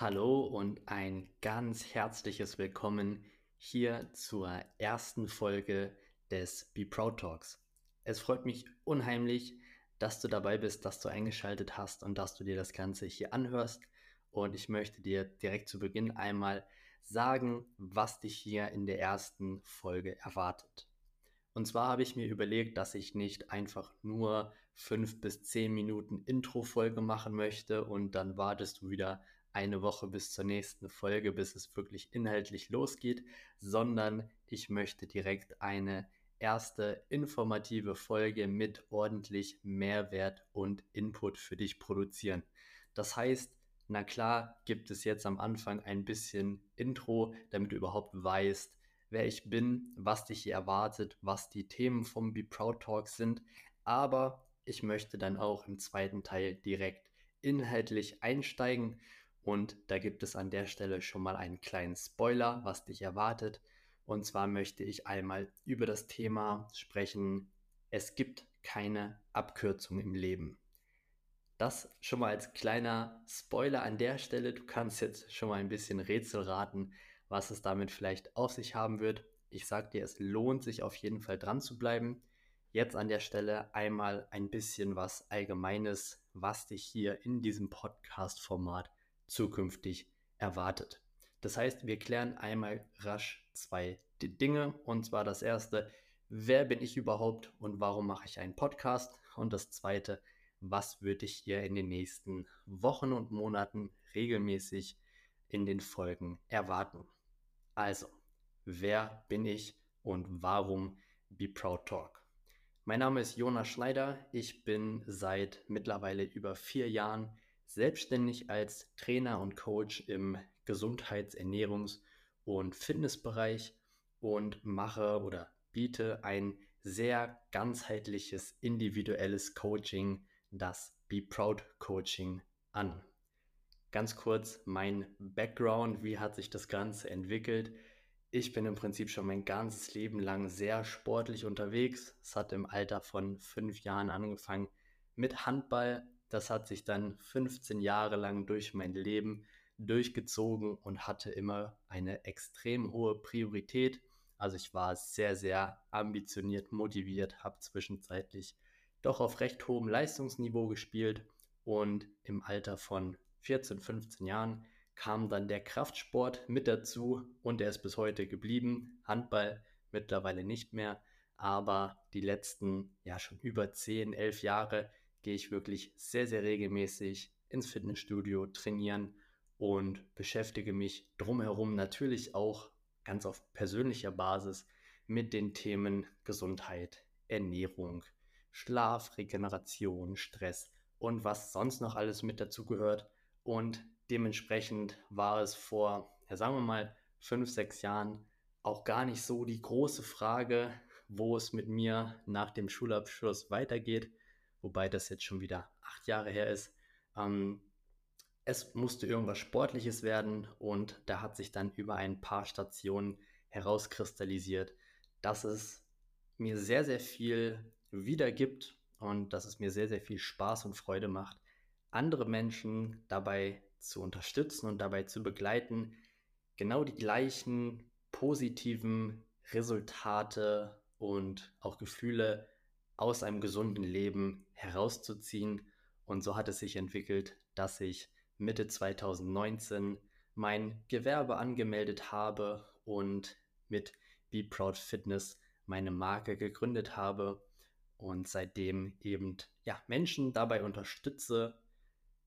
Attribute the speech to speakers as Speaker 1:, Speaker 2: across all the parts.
Speaker 1: Hallo und ein ganz herzliches Willkommen hier zur ersten Folge des Be Proud Talks. Es freut mich unheimlich, dass du dabei bist, dass du eingeschaltet hast und dass du dir das Ganze hier anhörst. Und ich möchte dir direkt zu Beginn einmal sagen, was dich hier in der ersten Folge erwartet. Und zwar habe ich mir überlegt, dass ich nicht einfach nur fünf bis zehn Minuten Intro-Folge machen möchte und dann wartest du wieder eine Woche bis zur nächsten Folge, bis es wirklich inhaltlich losgeht, sondern ich möchte direkt eine erste informative Folge mit ordentlich Mehrwert und Input für dich produzieren. Das heißt, na klar gibt es jetzt am Anfang ein bisschen Intro, damit du überhaupt weißt, wer ich bin, was dich hier erwartet, was die Themen vom Be Proud Talk sind. Aber ich möchte dann auch im zweiten Teil direkt inhaltlich einsteigen und da gibt es an der Stelle schon mal einen kleinen Spoiler, was dich erwartet. Und zwar möchte ich einmal über das Thema sprechen, es gibt keine Abkürzung im Leben. Das schon mal als kleiner Spoiler an der Stelle. Du kannst jetzt schon mal ein bisschen Rätsel raten, was es damit vielleicht auf sich haben wird. Ich sag dir, es lohnt sich auf jeden Fall dran zu bleiben. Jetzt an der Stelle einmal ein bisschen was Allgemeines, was dich hier in diesem Podcast-Format zukünftig erwartet. Das heißt, wir klären einmal rasch zwei Dinge. Und zwar das erste, wer bin ich überhaupt und warum mache ich einen Podcast? Und das zweite, was würde ich hier in den nächsten Wochen und Monaten regelmäßig in den Folgen erwarten? Also, wer bin ich und warum Be Proud Talk? Mein Name ist Jonas Schneider. Ich bin seit mittlerweile über vier Jahren selbstständig als Trainer und Coach im Gesundheits-, Ernährungs- und Fitnessbereich und mache oder biete ein sehr ganzheitliches, individuelles Coaching, das Be Proud Coaching an. Ganz kurz mein Background, wie hat sich das Ganze entwickelt? Ich bin im Prinzip schon mein ganzes Leben lang sehr sportlich unterwegs. Es hat im Alter von fünf Jahren angefangen mit Handball, das hat sich dann 15 Jahre lang durch mein Leben durchgezogen und hatte immer eine extrem hohe Priorität. Also ich war sehr, sehr ambitioniert, motiviert, habe zwischenzeitlich doch auf recht hohem Leistungsniveau gespielt und im Alter von 14, 15 Jahren kam dann der Kraftsport mit dazu und er ist bis heute geblieben. Handball mittlerweile nicht mehr, aber die letzten ja schon über 10, 11 Jahre gehe ich wirklich sehr, sehr regelmäßig ins Fitnessstudio trainieren und beschäftige mich drumherum natürlich auch ganz auf persönlicher Basis mit den Themen Gesundheit, Ernährung, Schlaf, Regeneration, Stress und was sonst noch alles mit dazu gehört. Und dementsprechend war es vor, ja, sagen wir mal, fünf, sechs Jahren auch gar nicht so die große Frage, wo es mit mir nach dem Schulabschluss weitergeht, wobei das jetzt schon wieder acht Jahre her ist. Ähm, es musste irgendwas Sportliches werden und da hat sich dann über ein paar Stationen herauskristallisiert, dass es mir sehr, sehr viel wiedergibt und dass es mir sehr, sehr viel Spaß und Freude macht, andere Menschen dabei zu unterstützen und dabei zu begleiten, genau die gleichen positiven Resultate und auch Gefühle aus einem gesunden Leben herauszuziehen. Und so hat es sich entwickelt, dass ich Mitte 2019 mein Gewerbe angemeldet habe und mit Be Proud Fitness meine Marke gegründet habe und seitdem eben ja, Menschen dabei unterstütze,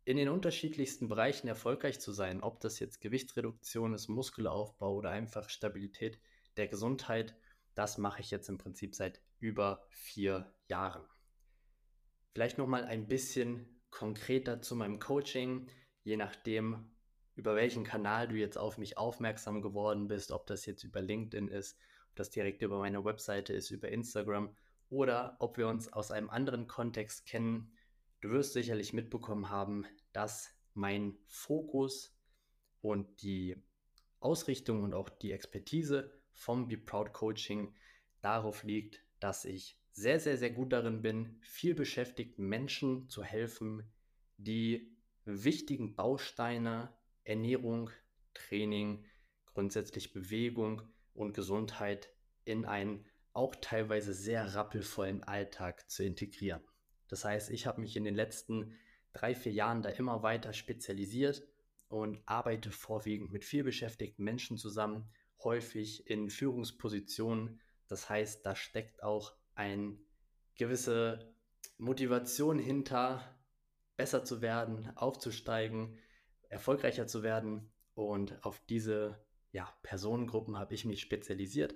Speaker 1: in den unterschiedlichsten Bereichen erfolgreich zu sein, ob das jetzt Gewichtsreduktion ist, Muskelaufbau oder einfach Stabilität der Gesundheit. Das mache ich jetzt im Prinzip seit über vier Jahren. Vielleicht noch mal ein bisschen konkreter zu meinem Coaching, je nachdem, über welchen Kanal du jetzt auf mich aufmerksam geworden bist, ob das jetzt über LinkedIn ist, ob das direkt über meine Webseite ist, über Instagram oder ob wir uns aus einem anderen Kontext kennen. Du wirst sicherlich mitbekommen haben, dass mein Fokus und die Ausrichtung und auch die Expertise vom Be Proud Coaching darauf liegt, dass ich sehr, sehr, sehr gut darin bin, viel beschäftigten Menschen zu helfen, die wichtigen Bausteine Ernährung, Training, grundsätzlich Bewegung und Gesundheit in einen auch teilweise sehr rappelvollen Alltag zu integrieren. Das heißt, ich habe mich in den letzten drei, vier Jahren da immer weiter spezialisiert und arbeite vorwiegend mit viel beschäftigten Menschen zusammen, häufig in Führungspositionen. Das heißt, da steckt auch eine gewisse Motivation hinter, besser zu werden, aufzusteigen, erfolgreicher zu werden. Und auf diese ja, Personengruppen habe ich mich spezialisiert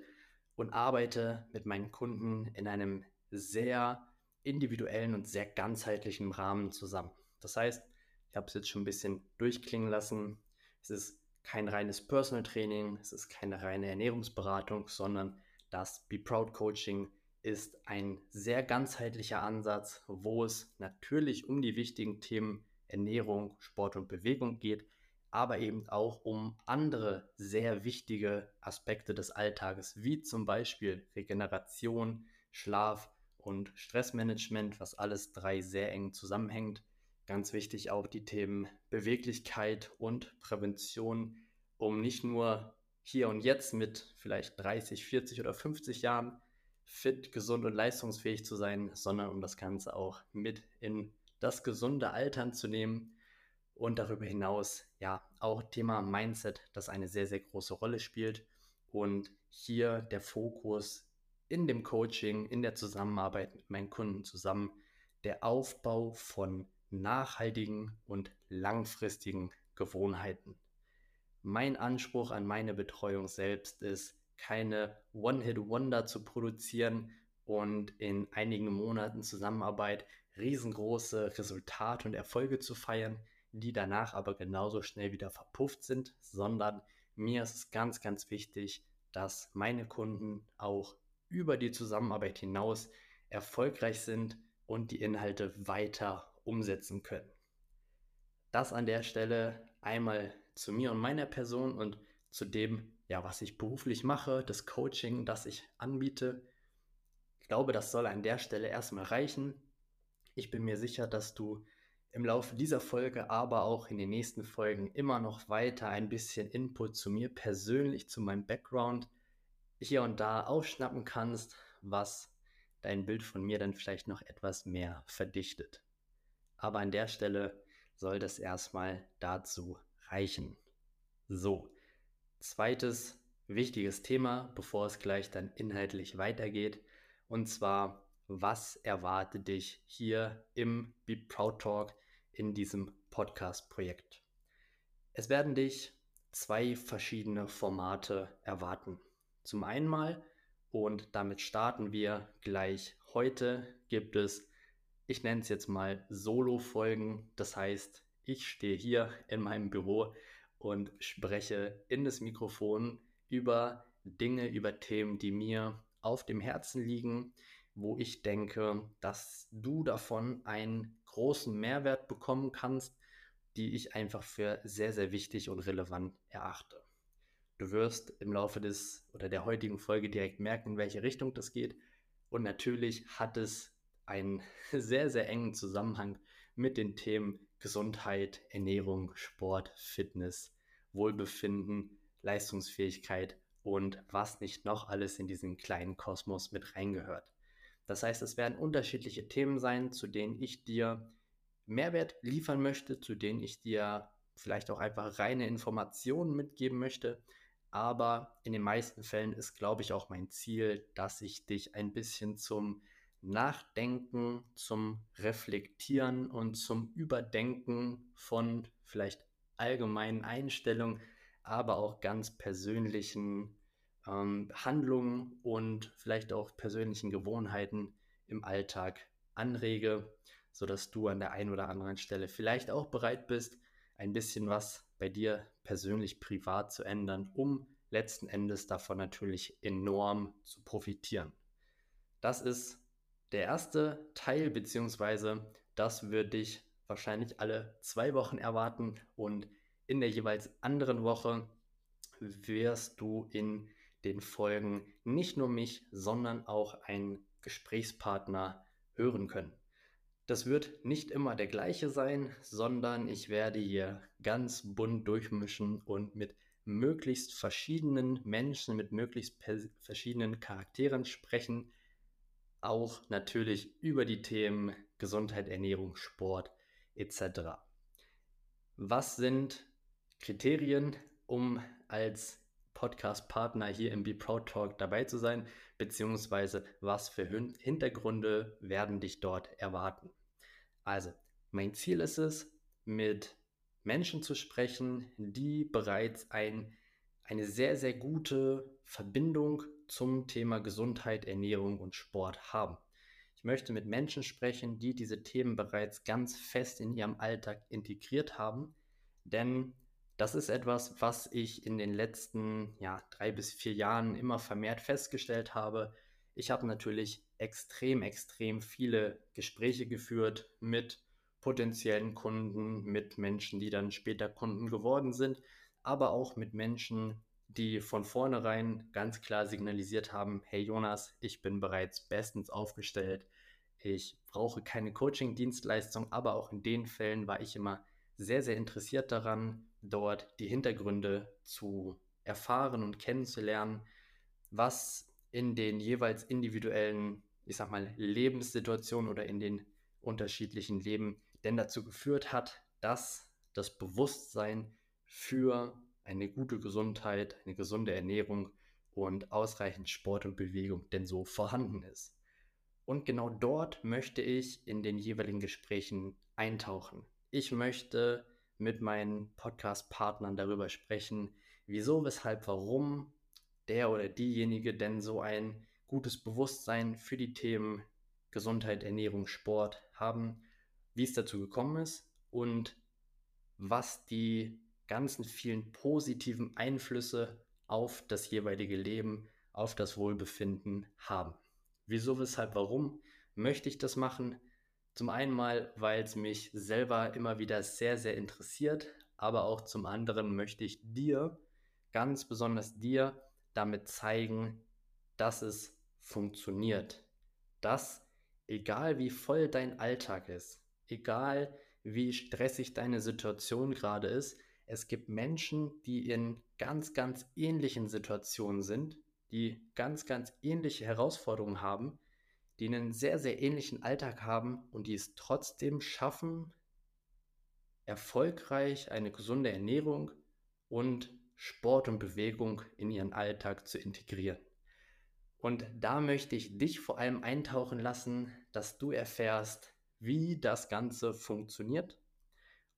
Speaker 1: und arbeite mit meinen Kunden in einem sehr individuellen und sehr ganzheitlichen Rahmen zusammen. Das heißt, ich habe es jetzt schon ein bisschen durchklingen lassen. Es ist kein reines Personal Training, es ist keine reine Ernährungsberatung, sondern das Be Proud Coaching ist ein sehr ganzheitlicher Ansatz, wo es natürlich um die wichtigen Themen Ernährung, Sport und Bewegung geht, aber eben auch um andere sehr wichtige Aspekte des Alltages, wie zum Beispiel Regeneration, Schlaf und Stressmanagement, was alles drei sehr eng zusammenhängt. Ganz wichtig auch die Themen Beweglichkeit und Prävention, um nicht nur hier und jetzt mit vielleicht 30, 40 oder 50 Jahren fit, gesund und leistungsfähig zu sein, sondern um das Ganze auch mit in das gesunde Altern zu nehmen und darüber hinaus ja auch Thema Mindset, das eine sehr, sehr große Rolle spielt und hier der Fokus in dem Coaching, in der Zusammenarbeit mit meinen Kunden zusammen, der Aufbau von nachhaltigen und langfristigen Gewohnheiten. Mein Anspruch an meine Betreuung selbst ist, keine One-Hit-Wonder zu produzieren und in einigen Monaten Zusammenarbeit riesengroße Resultate und Erfolge zu feiern, die danach aber genauso schnell wieder verpufft sind, sondern mir ist es ganz, ganz wichtig, dass meine Kunden auch über die Zusammenarbeit hinaus erfolgreich sind und die Inhalte weiter umsetzen können. Das an der Stelle einmal zu mir und meiner Person und zu dem, ja, was ich beruflich mache, das Coaching, das ich anbiete. Ich glaube, das soll an der Stelle erstmal reichen. Ich bin mir sicher, dass du im Laufe dieser Folge, aber auch in den nächsten Folgen immer noch weiter ein bisschen Input zu mir persönlich, zu meinem Background hier und da aufschnappen kannst, was dein Bild von mir dann vielleicht noch etwas mehr verdichtet. Aber an der Stelle soll das erstmal dazu reichen. So, zweites wichtiges Thema, bevor es gleich dann inhaltlich weitergeht, und zwar, was erwartet dich hier im Be Proud Talk in diesem Podcast-Projekt? Es werden dich zwei verschiedene Formate erwarten. Zum einen mal, und damit starten wir gleich heute, gibt es, ich nenne es jetzt mal Solo-Folgen. Das heißt, ich stehe hier in meinem Büro und spreche in das Mikrofon über Dinge, über Themen, die mir auf dem Herzen liegen, wo ich denke, dass du davon einen großen Mehrwert bekommen kannst, die ich einfach für sehr, sehr wichtig und relevant erachte. Du wirst im Laufe des oder der heutigen Folge direkt merken, in welche Richtung das geht. Und natürlich hat es einen sehr, sehr engen Zusammenhang mit den Themen Gesundheit, Ernährung, Sport, Fitness, Wohlbefinden, Leistungsfähigkeit und was nicht noch alles in diesen kleinen Kosmos mit reingehört. Das heißt, es werden unterschiedliche Themen sein, zu denen ich dir Mehrwert liefern möchte, zu denen ich dir vielleicht auch einfach reine Informationen mitgeben möchte, aber in den meisten Fällen ist, glaube ich, auch mein Ziel, dass ich dich ein bisschen zum Nachdenken, zum Reflektieren und zum Überdenken von vielleicht allgemeinen Einstellungen, aber auch ganz persönlichen ähm, Handlungen und vielleicht auch persönlichen Gewohnheiten im Alltag anrege, sodass du an der einen oder anderen Stelle vielleicht auch bereit bist, ein bisschen was bei dir persönlich privat zu ändern, um letzten Endes davon natürlich enorm zu profitieren. Das ist der erste Teil, beziehungsweise das würde dich wahrscheinlich alle zwei Wochen erwarten und in der jeweils anderen Woche wirst du in den Folgen nicht nur mich, sondern auch einen Gesprächspartner hören können. Das wird nicht immer der gleiche sein, sondern ich werde hier ganz bunt durchmischen und mit möglichst verschiedenen Menschen, mit möglichst verschiedenen Charakteren sprechen. Auch natürlich über die Themen Gesundheit, Ernährung, Sport etc. Was sind Kriterien, um als Podcast-Partner hier im Be Proud Talk dabei zu sein, beziehungsweise was für Hintergründe werden dich dort erwarten. Also, mein Ziel ist es, mit Menschen zu sprechen, die bereits ein, eine sehr, sehr gute Verbindung zum Thema Gesundheit, Ernährung und Sport haben. Ich möchte mit Menschen sprechen, die diese Themen bereits ganz fest in ihrem Alltag integriert haben, denn das ist etwas, was ich in den letzten ja, drei bis vier Jahren immer vermehrt festgestellt habe. Ich habe natürlich extrem, extrem viele Gespräche geführt mit potenziellen Kunden, mit Menschen, die dann später Kunden geworden sind, aber auch mit Menschen, die von vornherein ganz klar signalisiert haben, hey Jonas, ich bin bereits bestens aufgestellt, ich brauche keine Coaching-Dienstleistung, aber auch in den Fällen war ich immer sehr, sehr interessiert daran, dort die Hintergründe zu erfahren und kennenzulernen, was in den jeweils individuellen, ich sag mal, Lebenssituationen oder in den unterschiedlichen Leben denn dazu geführt hat, dass das Bewusstsein für eine gute Gesundheit, eine gesunde Ernährung und ausreichend Sport und Bewegung denn so vorhanden ist. Und genau dort möchte ich in den jeweiligen Gesprächen eintauchen. Ich möchte mit meinen Podcast-Partnern darüber sprechen, wieso, weshalb, warum der oder diejenige denn so ein gutes Bewusstsein für die Themen Gesundheit, Ernährung, Sport haben, wie es dazu gekommen ist und was die ganzen vielen positiven Einflüsse auf das jeweilige Leben, auf das Wohlbefinden haben. Wieso, weshalb, warum möchte ich das machen? Zum einen mal, weil es mich selber immer wieder sehr, sehr interessiert, aber auch zum anderen möchte ich dir, ganz besonders dir, damit zeigen, dass es funktioniert. Dass, egal wie voll dein Alltag ist, egal wie stressig deine Situation gerade ist, es gibt Menschen, die in ganz, ganz ähnlichen Situationen sind, die ganz, ganz ähnliche Herausforderungen haben, die einen sehr, sehr ähnlichen Alltag haben und die es trotzdem schaffen, erfolgreich eine gesunde Ernährung und Sport und Bewegung in ihren Alltag zu integrieren. Und da möchte ich dich vor allem eintauchen lassen, dass du erfährst, wie das Ganze funktioniert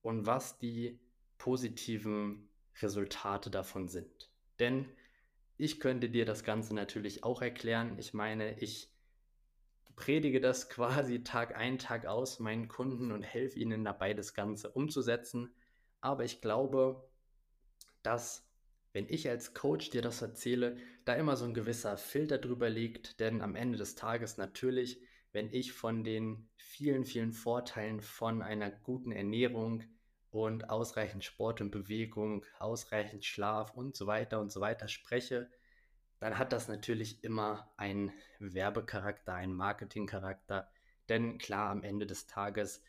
Speaker 1: und was die positiven Resultate davon sind. Denn ich könnte dir das Ganze natürlich auch erklären. Ich meine, ich predige das quasi Tag ein, Tag aus meinen Kunden und helfe ihnen dabei, das Ganze umzusetzen. Aber ich glaube, dass wenn ich als Coach dir das erzähle, da immer so ein gewisser Filter drüber liegt, denn am Ende des Tages natürlich, wenn ich von den vielen, vielen Vorteilen von einer guten Ernährung und ausreichend Sport und Bewegung, ausreichend Schlaf und so weiter und so weiter spreche, dann hat das natürlich immer einen Werbecharakter, einen Marketingcharakter. Denn klar, am Ende des Tages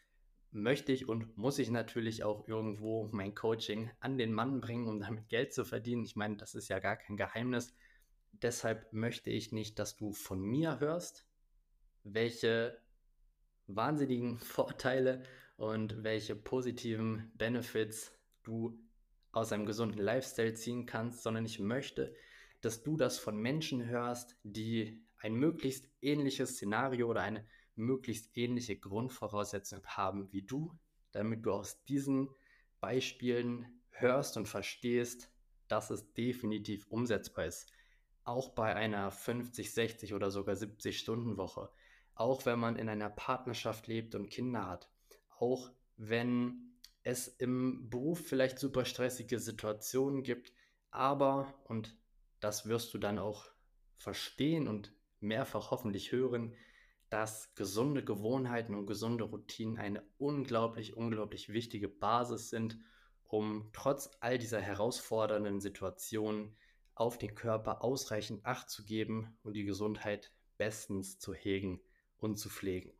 Speaker 1: möchte ich und muss ich natürlich auch irgendwo mein Coaching an den Mann bringen, um damit Geld zu verdienen. Ich meine, das ist ja gar kein Geheimnis. Deshalb möchte ich nicht, dass du von mir hörst, welche wahnsinnigen Vorteile und welche positiven Benefits du aus einem gesunden Lifestyle ziehen kannst, sondern ich möchte, dass du das von Menschen hörst, die ein möglichst ähnliches Szenario oder eine möglichst ähnliche Grundvoraussetzung haben wie du, damit du aus diesen Beispielen hörst und verstehst, dass es definitiv umsetzbar ist. Auch bei einer 50, 60 oder sogar 70 Stunden Woche. Auch wenn man in einer Partnerschaft lebt und Kinder hat. Auch wenn es im Beruf vielleicht super stressige Situationen gibt. Aber, und das wirst du dann auch verstehen und mehrfach hoffentlich hören, dass gesunde Gewohnheiten und gesunde Routinen eine unglaublich, unglaublich wichtige Basis sind, um trotz all dieser herausfordernden Situationen auf den Körper ausreichend Acht zu geben und die Gesundheit bestens zu hegen und zu pflegen.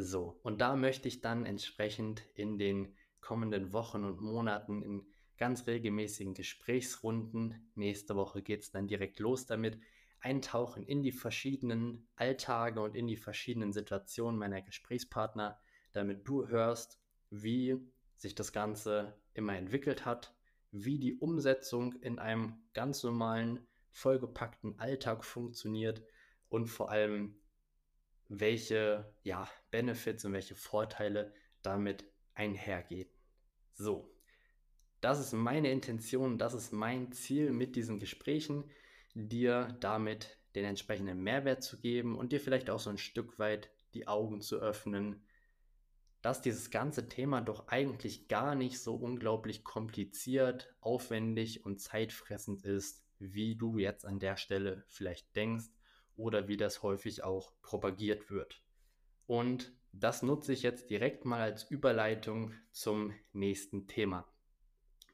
Speaker 1: So, und da möchte ich dann entsprechend in den kommenden Wochen und Monaten in ganz regelmäßigen Gesprächsrunden, nächste Woche geht es dann direkt los damit, eintauchen in die verschiedenen Alltage und in die verschiedenen Situationen meiner Gesprächspartner, damit du hörst, wie sich das Ganze immer entwickelt hat, wie die Umsetzung in einem ganz normalen, vollgepackten Alltag funktioniert und vor allem, welche ja, Benefits und welche Vorteile damit einhergehen. So, das ist meine Intention, das ist mein Ziel mit diesen Gesprächen, dir damit den entsprechenden Mehrwert zu geben und dir vielleicht auch so ein Stück weit die Augen zu öffnen, dass dieses ganze Thema doch eigentlich gar nicht so unglaublich kompliziert, aufwendig und zeitfressend ist, wie du jetzt an der Stelle vielleicht denkst oder wie das häufig auch propagiert wird. Und das nutze ich jetzt direkt mal als Überleitung zum nächsten Thema,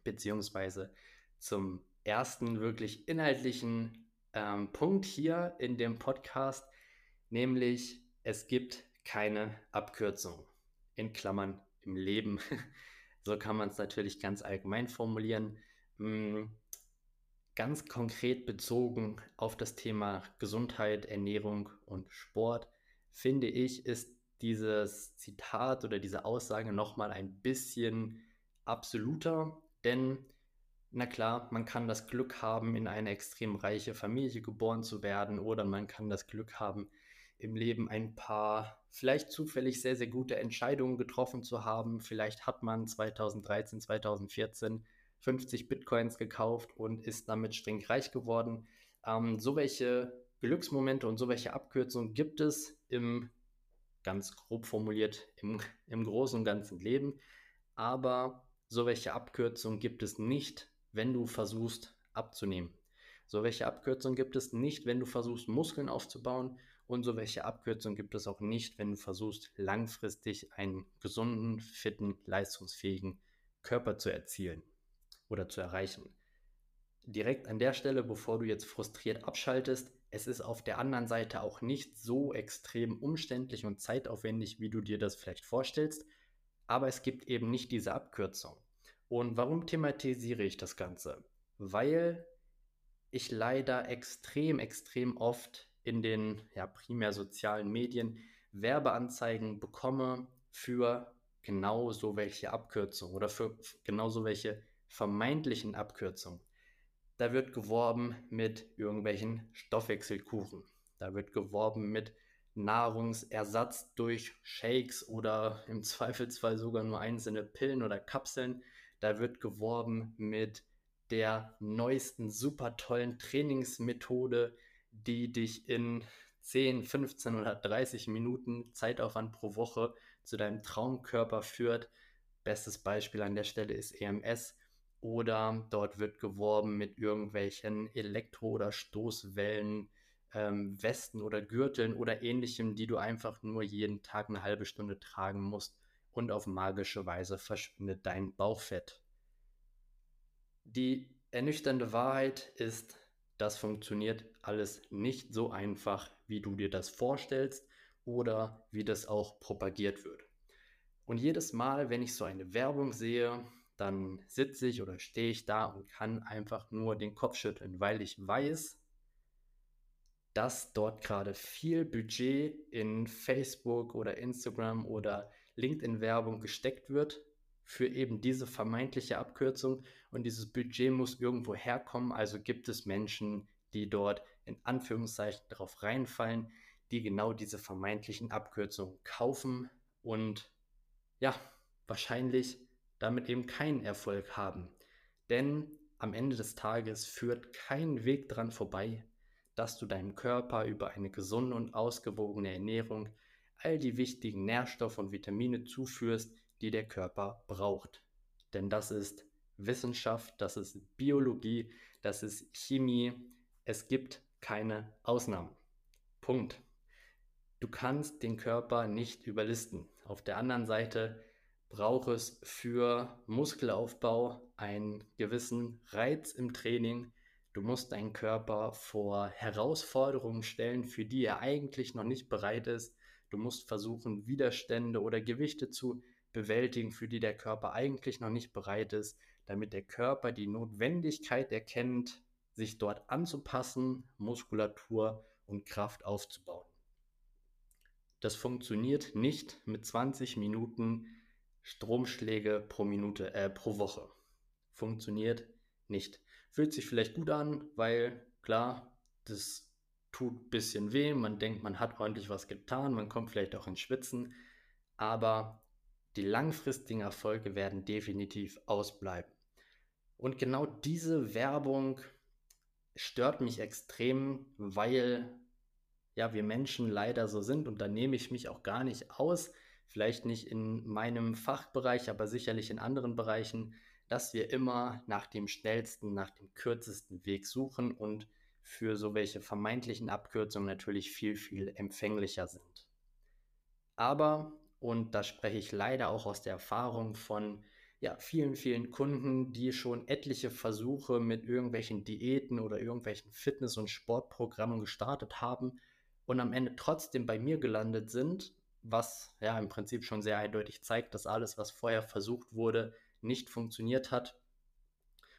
Speaker 1: beziehungsweise zum ersten wirklich inhaltlichen ähm, Punkt hier in dem Podcast, nämlich es gibt keine Abkürzung. In Klammern im Leben. so kann man es natürlich ganz allgemein formulieren. Ganz konkret bezogen auf das Thema Gesundheit, Ernährung und Sport, finde ich, ist dieses Zitat oder diese Aussage nochmal ein bisschen absoluter, denn na klar, man kann das Glück haben, in eine extrem reiche Familie geboren zu werden oder man kann das Glück haben, im Leben ein paar vielleicht zufällig sehr, sehr gute Entscheidungen getroffen zu haben. Vielleicht hat man 2013, 2014 50 Bitcoins gekauft und ist damit stinkreich geworden. Ähm, so welche Glücksmomente und so welche Abkürzungen gibt es im, ganz grob formuliert, im, im großen und ganzen Leben. Aber so welche Abkürzungen gibt es nicht, wenn du versuchst abzunehmen. So welche Abkürzungen gibt es nicht, wenn du versuchst Muskeln aufzubauen. Und so welche Abkürzungen gibt es auch nicht, wenn du versuchst langfristig einen gesunden, fitten, leistungsfähigen Körper zu erzielen oder zu erreichen. Direkt an der Stelle, bevor du jetzt frustriert abschaltest, es ist auf der anderen Seite auch nicht so extrem umständlich und zeitaufwendig, wie du dir das vielleicht vorstellst, aber es gibt eben nicht diese Abkürzung. Und warum thematisiere ich das Ganze? Weil ich leider extrem, extrem oft in den ja, primär sozialen Medien Werbeanzeigen bekomme für genau so welche Abkürzungen oder für genau so welche vermeintlichen Abkürzung. Da wird geworben mit irgendwelchen Stoffwechselkuchen. Da wird geworben mit Nahrungsersatz durch Shakes oder im Zweifelsfall sogar nur einzelne Pillen oder Kapseln. Da wird geworben mit der neuesten super tollen Trainingsmethode, die dich in 10, 15 oder 30 Minuten Zeitaufwand pro Woche zu deinem Traumkörper führt. Bestes Beispiel an der Stelle ist EMS oder dort wird geworben mit irgendwelchen Elektro- oder Stoßwellen, ähm, Westen oder Gürteln oder ähnlichem, die du einfach nur jeden Tag eine halbe Stunde tragen musst und auf magische Weise verschwindet dein Bauchfett. Die ernüchternde Wahrheit ist, das funktioniert alles nicht so einfach, wie du dir das vorstellst oder wie das auch propagiert wird. Und jedes Mal, wenn ich so eine Werbung sehe, dann sitze ich oder stehe ich da und kann einfach nur den Kopf schütteln, weil ich weiß, dass dort gerade viel Budget in Facebook oder Instagram oder LinkedIn-Werbung gesteckt wird für eben diese vermeintliche Abkürzung und dieses Budget muss irgendwo herkommen. Also gibt es Menschen, die dort in Anführungszeichen darauf reinfallen, die genau diese vermeintlichen Abkürzungen kaufen und ja, wahrscheinlich damit eben keinen Erfolg haben. Denn am Ende des Tages führt kein Weg dran vorbei, dass du deinem Körper über eine gesunde und ausgewogene Ernährung all die wichtigen Nährstoffe und Vitamine zuführst, die der Körper braucht. Denn das ist Wissenschaft, das ist Biologie, das ist Chemie. Es gibt keine Ausnahmen. Punkt. Du kannst den Körper nicht überlisten. Auf der anderen Seite braucht es für Muskelaufbau einen gewissen Reiz im Training. Du musst deinen Körper vor Herausforderungen stellen, für die er eigentlich noch nicht bereit ist. Du musst versuchen, Widerstände oder Gewichte zu bewältigen, für die der Körper eigentlich noch nicht bereit ist, damit der Körper die Notwendigkeit erkennt, sich dort anzupassen, Muskulatur und Kraft aufzubauen. Das funktioniert nicht mit 20 Minuten Stromschläge pro Minute, äh, pro Woche. Funktioniert nicht. Fühlt sich vielleicht gut an, weil klar, das tut ein bisschen weh, man denkt, man hat ordentlich was getan, man kommt vielleicht auch ins Schwitzen, aber die langfristigen Erfolge werden definitiv ausbleiben. Und genau diese Werbung stört mich extrem, weil ja, wir Menschen leider so sind und da nehme ich mich auch gar nicht aus, vielleicht nicht in meinem Fachbereich, aber sicherlich in anderen Bereichen, dass wir immer nach dem schnellsten, nach dem kürzesten Weg suchen und für so welche vermeintlichen Abkürzungen natürlich viel, viel empfänglicher sind. Aber, und da spreche ich leider auch aus der Erfahrung von ja, vielen, vielen Kunden, die schon etliche Versuche mit irgendwelchen Diäten oder irgendwelchen Fitness- und Sportprogrammen gestartet haben und am Ende trotzdem bei mir gelandet sind, was ja im Prinzip schon sehr eindeutig zeigt, dass alles, was vorher versucht wurde, nicht funktioniert hat.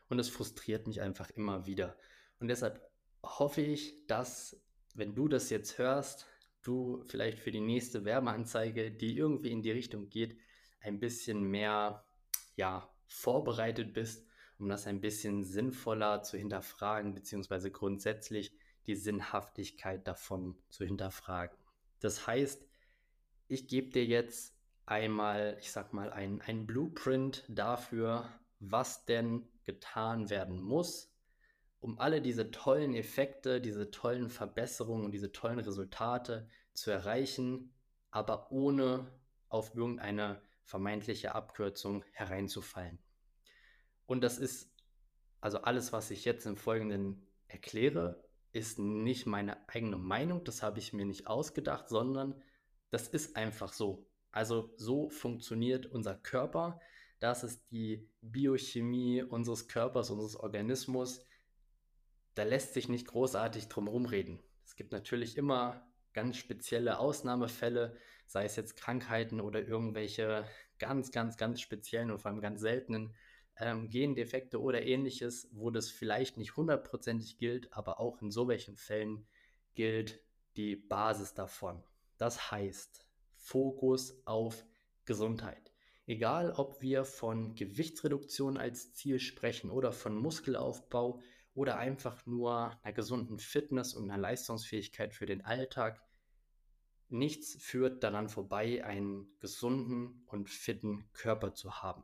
Speaker 1: Und es frustriert mich einfach immer wieder. Und deshalb hoffe ich, dass, wenn du das jetzt hörst, du vielleicht für die nächste Werbeanzeige, die irgendwie in die Richtung geht, ein bisschen mehr ja, vorbereitet bist, um das ein bisschen sinnvoller zu hinterfragen, beziehungsweise grundsätzlich die Sinnhaftigkeit davon zu hinterfragen. Das heißt, ich gebe dir jetzt einmal, ich sag mal, ein, ein Blueprint dafür, was denn getan werden muss, um alle diese tollen Effekte, diese tollen Verbesserungen und diese tollen Resultate zu erreichen, aber ohne auf irgendeine vermeintliche Abkürzung hereinzufallen. Und das ist also alles, was ich jetzt im Folgenden erkläre, ist nicht meine eigene Meinung, das habe ich mir nicht ausgedacht, sondern das ist einfach so. Also so funktioniert unser Körper. Das ist die Biochemie unseres Körpers, unseres Organismus. Da lässt sich nicht großartig drum reden. Es gibt natürlich immer ganz spezielle Ausnahmefälle, sei es jetzt Krankheiten oder irgendwelche ganz, ganz, ganz speziellen und vor allem ganz seltenen ähm, Gendefekte oder ähnliches, wo das vielleicht nicht hundertprozentig gilt, aber auch in so welchen Fällen gilt die Basis davon. Das heißt, Fokus auf Gesundheit. Egal, ob wir von Gewichtsreduktion als Ziel sprechen oder von Muskelaufbau oder einfach nur einer gesunden Fitness und einer Leistungsfähigkeit für den Alltag, nichts führt daran vorbei, einen gesunden und fitten Körper zu haben.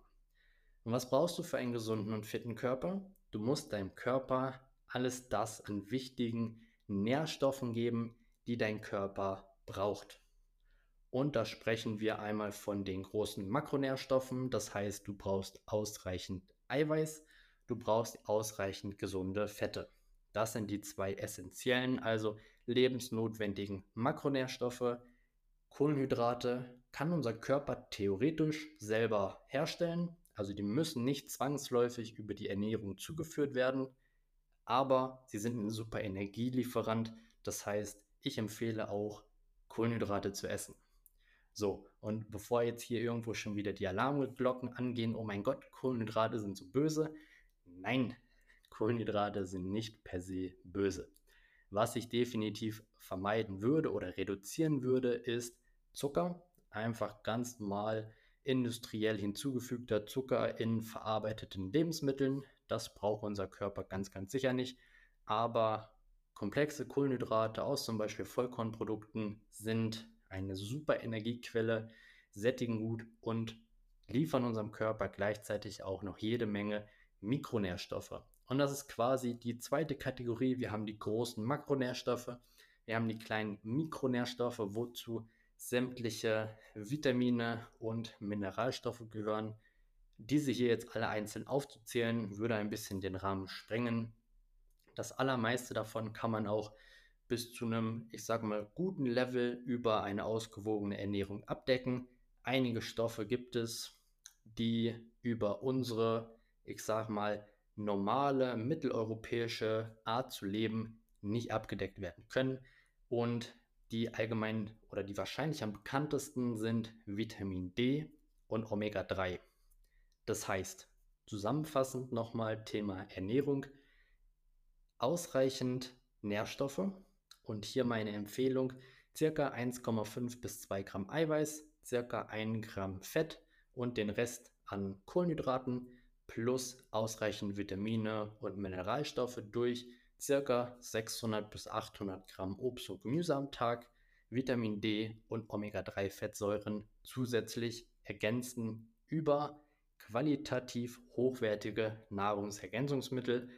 Speaker 1: Und was brauchst du für einen gesunden und fitten Körper? Du musst deinem Körper alles das an wichtigen Nährstoffen geben, die dein Körper braucht. Und da sprechen wir einmal von den großen Makronährstoffen, das heißt, du brauchst ausreichend Eiweiß, du brauchst ausreichend gesunde Fette. Das sind die zwei essentiellen, also lebensnotwendigen Makronährstoffe. Kohlenhydrate kann unser Körper theoretisch selber herstellen, also die müssen nicht zwangsläufig über die Ernährung zugeführt werden, aber sie sind ein super Energielieferant. Das heißt, ich empfehle auch, Kohlenhydrate zu essen. So, und bevor jetzt hier irgendwo schon wieder die Alarmglocken angehen, oh mein Gott, Kohlenhydrate sind so böse. Nein, Kohlenhydrate sind nicht per se böse. Was ich definitiv vermeiden würde oder reduzieren würde, ist Zucker. Einfach ganz normal industriell hinzugefügter Zucker in verarbeiteten Lebensmitteln. Das braucht unser Körper ganz, ganz sicher nicht. Aber komplexe Kohlenhydrate aus zum Beispiel Vollkornprodukten sind eine super Energiequelle, sättigen gut und liefern unserem Körper gleichzeitig auch noch jede Menge Mikronährstoffe. Und das ist quasi die zweite Kategorie. Wir haben die großen Makronährstoffe, wir haben die kleinen Mikronährstoffe, wozu sämtliche Vitamine und Mineralstoffe gehören. Diese hier jetzt alle einzeln aufzuzählen, würde ein bisschen den Rahmen sprengen. Das allermeiste davon kann man auch bis zu einem, ich sage mal, guten Level über eine ausgewogene Ernährung abdecken. Einige Stoffe gibt es, die über unsere, ich sage mal, normale mitteleuropäische Art zu leben nicht abgedeckt werden können. Und Die allgemein oder die wahrscheinlich am bekanntesten sind Vitamin D und Omega-3. Das heißt, zusammenfassend nochmal Thema Ernährung, ausreichend Nährstoffe und hier meine Empfehlung, circa 1,5 bis 2 Gramm Eiweiß, circa 1 Gramm Fett und den Rest an Kohlenhydraten plus ausreichend Vitamine und Mineralstoffe durch ca. 600 bis 800 Gramm Obst und Gemüse am Tag, Vitamin D und Omega-3-Fettsäuren zusätzlich ergänzen über qualitativ hochwertige Nahrungsergänzungsmittel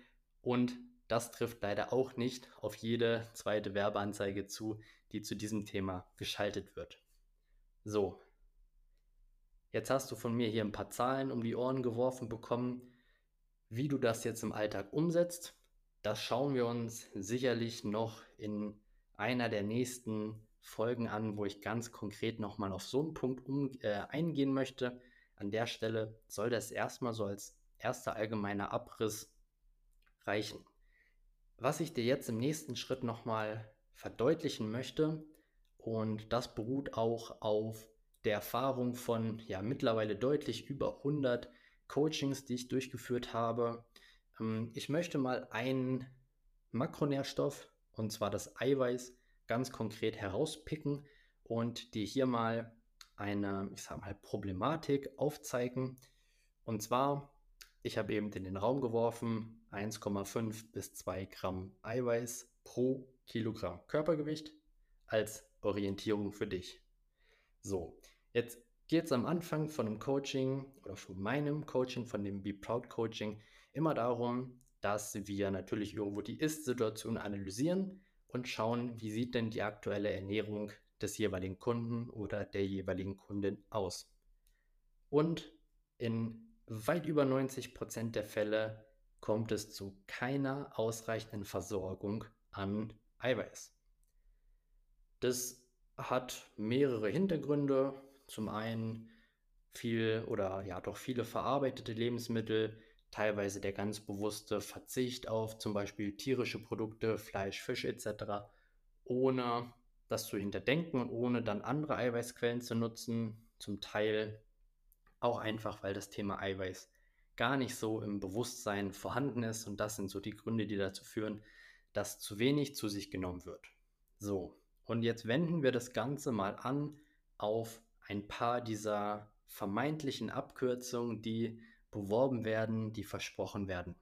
Speaker 1: und das trifft leider auch nicht auf jede zweite Werbeanzeige zu, die zu diesem Thema geschaltet wird. So, Jetzt hast du von mir hier ein paar Zahlen um die Ohren geworfen bekommen. Wie du das jetzt im Alltag umsetzt, das schauen wir uns sicherlich noch in einer der nächsten Folgen an, wo ich ganz konkret nochmal auf so einen Punkt um, äh, eingehen möchte. An der Stelle soll das erstmal so als erster allgemeiner Abriss reichen. Was ich dir jetzt im nächsten Schritt nochmal verdeutlichen möchte, und das beruht auch auf der Erfahrung von ja mittlerweile deutlich über 100 Coachings, die ich durchgeführt habe. Ähm, ich möchte mal einen Makronährstoff, und zwar das Eiweiß, ganz konkret herauspicken und dir hier mal eine, ich sag mal, Problematik aufzeigen. Und zwar, ich habe eben in den Raum geworfen, 1,5 bis 2 Gramm Eiweiß pro Kilogramm Körpergewicht als Orientierung für dich. So, Jetzt geht es am Anfang von einem Coaching oder von meinem Coaching, von dem Be Proud Coaching, immer darum, dass wir natürlich irgendwo die Ist-Situation analysieren und schauen, wie sieht denn die aktuelle Ernährung des jeweiligen Kunden oder der jeweiligen Kundin aus. Und in weit über 90 Prozent der Fälle kommt es zu keiner ausreichenden Versorgung an Eiweiß. Das hat mehrere Hintergründe. Zum einen viel oder ja doch viele verarbeitete Lebensmittel, teilweise der ganz bewusste Verzicht auf zum Beispiel tierische Produkte, Fleisch, Fisch etc., ohne das zu hinterdenken und ohne dann andere Eiweißquellen zu nutzen. Zum Teil auch einfach, weil das Thema Eiweiß gar nicht so im Bewusstsein vorhanden ist und das sind so die Gründe, die dazu führen, dass zu wenig zu sich genommen wird. So, und jetzt wenden wir das Ganze mal an auf ein paar dieser vermeintlichen Abkürzungen, die beworben werden, die versprochen werden.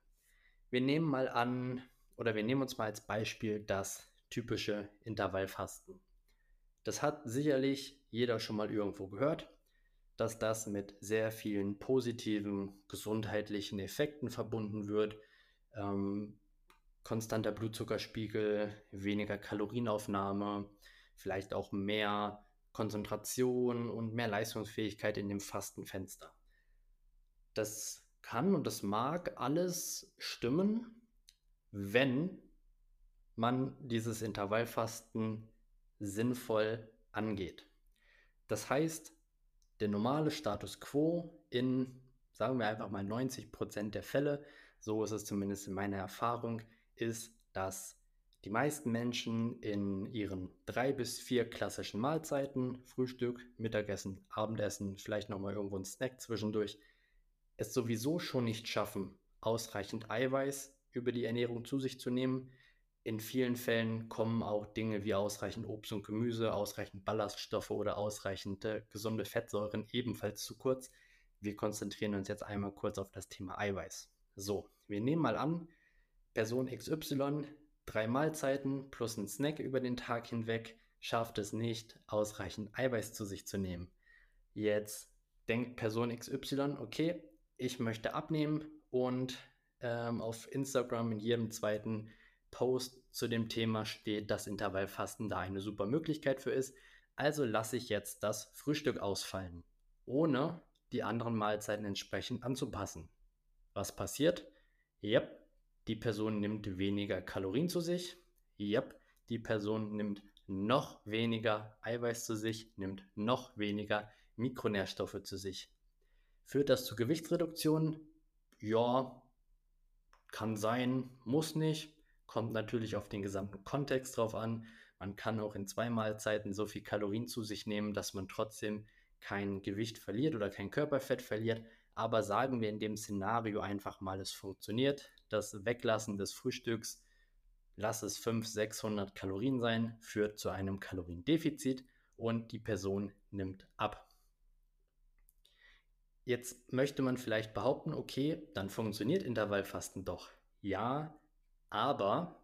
Speaker 1: Wir nehmen mal an, oder wir nehmen uns mal als Beispiel das typische Intervallfasten. Das hat sicherlich jeder schon mal irgendwo gehört, dass das mit sehr vielen positiven gesundheitlichen Effekten verbunden wird. Ähm, konstanter Blutzuckerspiegel, weniger Kalorienaufnahme, vielleicht auch mehr Konzentration und mehr Leistungsfähigkeit in dem Fastenfenster. Das kann und das mag alles stimmen, wenn man dieses Intervallfasten sinnvoll angeht. Das heißt, der normale Status quo in, sagen wir einfach mal 90 Prozent der Fälle, so ist es zumindest in meiner Erfahrung, ist, dass die meisten Menschen in ihren drei bis vier klassischen Mahlzeiten, Frühstück, Mittagessen, Abendessen, vielleicht nochmal irgendwo ein Snack zwischendurch, es sowieso schon nicht schaffen, ausreichend Eiweiß über die Ernährung zu sich zu nehmen. In vielen Fällen kommen auch Dinge wie ausreichend Obst und Gemüse, ausreichend Ballaststoffe oder ausreichende gesunde Fettsäuren ebenfalls zu kurz. Wir konzentrieren uns jetzt einmal kurz auf das Thema Eiweiß. So, wir nehmen mal an, Person XY drei Mahlzeiten plus ein Snack über den Tag hinweg schafft es nicht, ausreichend Eiweiß zu sich zu nehmen. Jetzt denkt Person XY, okay, ich möchte abnehmen und ähm, auf Instagram in jedem zweiten Post zu dem Thema steht, dass Intervallfasten da eine super Möglichkeit für ist. Also lasse ich jetzt das Frühstück ausfallen, ohne die anderen Mahlzeiten entsprechend anzupassen. Was passiert? Yep, die Person nimmt weniger Kalorien zu sich. Yep, die Person nimmt noch weniger Eiweiß zu sich, nimmt noch weniger Mikronährstoffe zu sich. Führt das zu Gewichtsreduktion? Ja, kann sein, muss nicht. Kommt natürlich auf den gesamten Kontext drauf an. Man kann auch in zwei Mahlzeiten so viel Kalorien zu sich nehmen, dass man trotzdem kein Gewicht verliert oder kein Körperfett verliert. Aber sagen wir in dem Szenario einfach mal, es funktioniert. Das Weglassen des Frühstücks, lass es 500, 600 Kalorien sein, führt zu einem Kaloriendefizit und die Person nimmt ab. Jetzt möchte man vielleicht behaupten, okay, dann funktioniert Intervallfasten doch. Ja, aber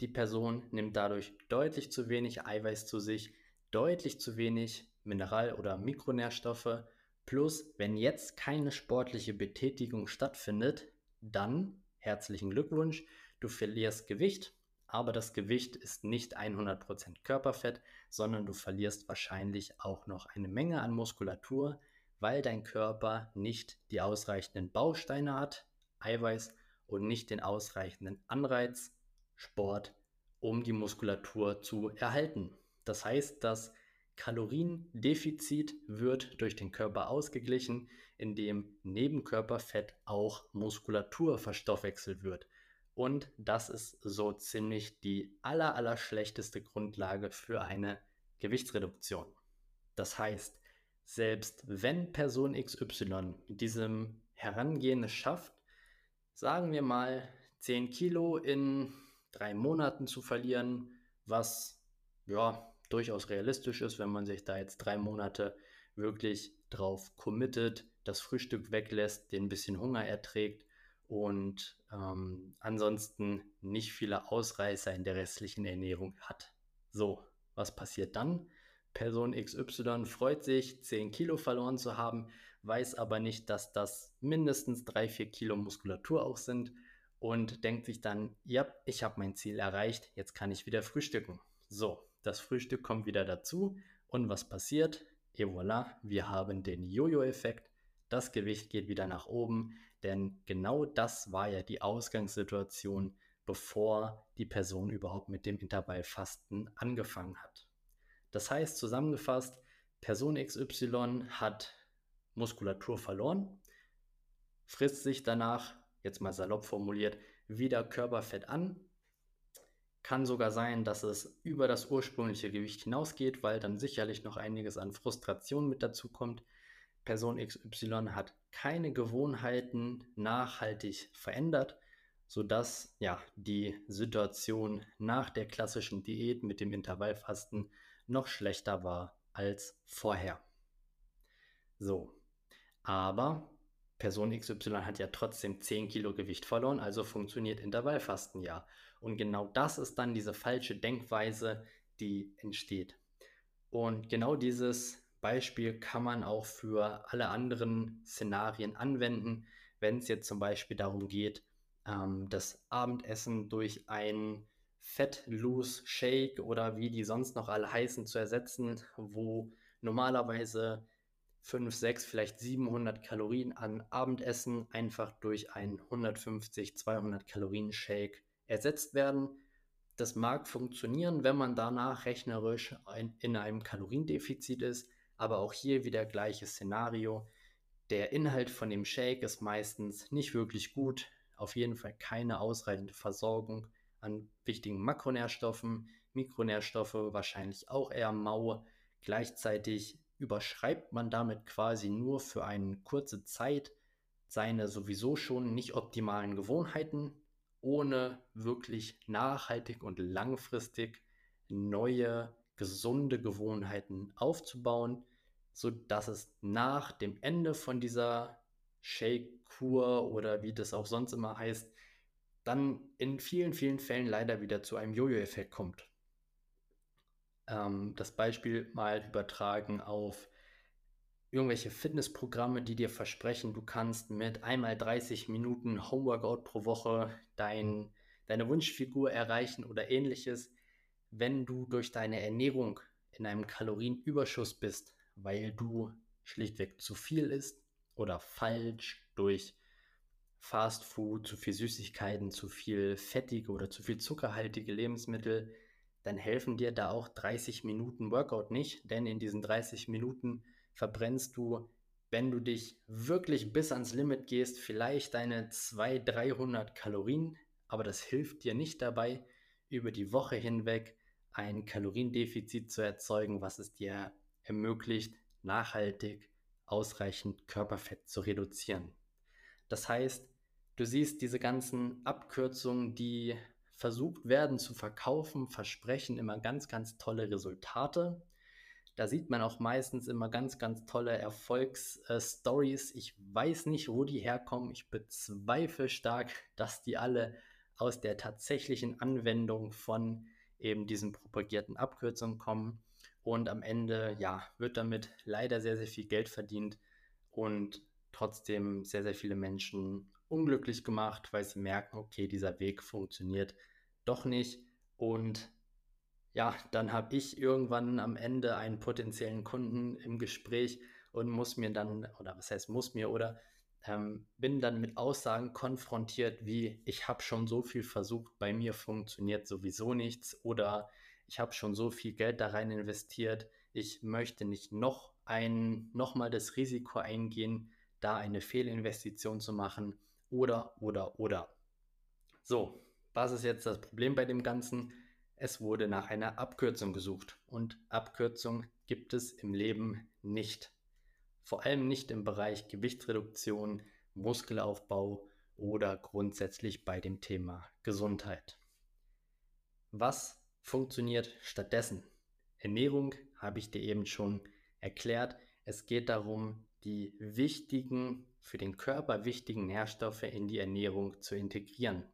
Speaker 1: die Person nimmt dadurch deutlich zu wenig Eiweiß zu sich, deutlich zu wenig Mineral- oder Mikronährstoffe. Plus, wenn jetzt keine sportliche Betätigung stattfindet, dann herzlichen Glückwunsch, du verlierst Gewicht, aber das Gewicht ist nicht 100% Körperfett, sondern du verlierst wahrscheinlich auch noch eine Menge an Muskulatur, weil dein Körper nicht die ausreichenden Bausteine hat, Eiweiß und nicht den ausreichenden Anreiz, Sport, um die Muskulatur zu erhalten. Das heißt, das Kaloriendefizit wird durch den Körper ausgeglichen, indem neben Körperfett auch Muskulatur verstoffwechselt wird. Und das ist so ziemlich die aller, aller schlechteste Grundlage für eine Gewichtsreduktion. Das heißt, selbst wenn Person XY mit diesem Herangehen es schafft, sagen wir mal 10 Kilo in drei Monaten zu verlieren, was ja durchaus realistisch ist, wenn man sich da jetzt drei Monate wirklich drauf committet, das Frühstück weglässt, den bisschen Hunger erträgt und ähm, ansonsten nicht viele Ausreißer in der restlichen Ernährung hat. So, was passiert dann? Person XY freut sich, 10 Kilo verloren zu haben, weiß aber nicht, dass das mindestens 3-4 Kilo Muskulatur auch sind und denkt sich dann, ja, ich habe mein Ziel erreicht, jetzt kann ich wieder frühstücken. So, das Frühstück kommt wieder dazu und was passiert? Et voilà, wir haben den Jojo-Effekt. Das Gewicht geht wieder nach oben, denn genau das war ja die Ausgangssituation, bevor die Person überhaupt mit dem Intervallfasten angefangen hat. Das heißt zusammengefasst, Person XY hat Muskulatur verloren, frisst sich danach, jetzt mal salopp formuliert, wieder Körperfett an. Kann sogar sein, dass es über das ursprüngliche Gewicht hinausgeht, weil dann sicherlich noch einiges an Frustration mit dazu kommt. Person XY hat keine Gewohnheiten nachhaltig verändert, sodass ja die Situation nach der klassischen Diät mit dem Intervallfasten noch schlechter war als vorher. So, aber Person XY hat ja trotzdem 10 Kilo Gewicht verloren, also funktioniert Intervallfasten ja. Und genau das ist dann diese falsche Denkweise, die entsteht. Und genau dieses Beispiel kann man auch für alle anderen Szenarien anwenden, wenn es jetzt zum Beispiel darum geht, ähm, das Abendessen durch ein Fat Loose Shake oder wie die sonst noch alle heißen zu ersetzen, wo normalerweise 5, 6, vielleicht 700 Kalorien an Abendessen einfach durch ein 150, 200 Kalorien Shake ersetzt werden. Das mag funktionieren, wenn man danach rechnerisch ein, in einem Kaloriendefizit ist, aber auch hier wieder gleiches Szenario. Der Inhalt von dem Shake ist meistens nicht wirklich gut, auf jeden Fall keine ausreichende Versorgung an wichtigen Makronährstoffen, Mikronährstoffe wahrscheinlich auch eher mau. Gleichzeitig überschreibt man damit quasi nur für eine kurze Zeit seine sowieso schon nicht optimalen Gewohnheiten, ohne wirklich nachhaltig und langfristig neue gesunde Gewohnheiten aufzubauen, sodass es nach dem Ende von dieser Shake-Kur oder wie das auch sonst immer heißt, dann in vielen, vielen Fällen leider wieder zu einem Jojo-Effekt kommt. Ähm, das Beispiel mal übertragen auf irgendwelche Fitnessprogramme, die dir versprechen, du kannst mit einmal 30 Minuten Homeworkout pro Woche dein, deine Wunschfigur erreichen oder ähnliches, wenn du durch deine Ernährung in einem Kalorienüberschuss bist, weil du schlichtweg zu viel isst oder falsch durch Fast Food, zu viel Süßigkeiten, zu viel fettige oder zu viel zuckerhaltige Lebensmittel, dann helfen dir da auch 30 Minuten Workout nicht, denn in diesen 30 Minuten verbrennst du, wenn du dich wirklich bis ans Limit gehst, vielleicht deine 200, 300 Kalorien, aber das hilft dir nicht dabei, über die Woche hinweg ein Kaloriendefizit zu erzeugen, was es dir ermöglicht, nachhaltig ausreichend Körperfett zu reduzieren. Das heißt, du siehst diese ganzen Abkürzungen, die versucht werden zu verkaufen, versprechen immer ganz, ganz tolle Resultate. Da sieht man auch meistens immer ganz, ganz tolle Erfolgsstories. Ich weiß nicht, wo die herkommen. Ich bezweifle stark, dass die alle aus der tatsächlichen Anwendung von eben diesen propagierten Abkürzungen kommen. Und am Ende, ja, wird damit leider sehr, sehr viel Geld verdient und trotzdem sehr, sehr viele Menschen unglücklich gemacht, weil sie merken, okay, dieser Weg funktioniert doch nicht. Und ja, dann habe ich irgendwann am Ende einen potenziellen Kunden im Gespräch und muss mir dann, oder was heißt muss mir, oder ähm, bin dann mit Aussagen konfrontiert, wie ich habe schon so viel versucht, bei mir funktioniert sowieso nichts oder ich habe schon so viel Geld da rein investiert, ich möchte nicht noch ein, noch mal das Risiko eingehen, da eine Fehlinvestition zu machen oder, oder, oder. So, was ist jetzt das Problem bei dem Ganzen? Es wurde nach einer Abkürzung gesucht und Abkürzung gibt es im Leben nicht. Vor allem nicht im Bereich Gewichtsreduktion, Muskelaufbau oder grundsätzlich bei dem Thema Gesundheit. Was funktioniert stattdessen? Ernährung habe ich dir eben schon erklärt. Es geht darum, die wichtigen, für den Körper wichtigen Nährstoffe in die Ernährung zu integrieren.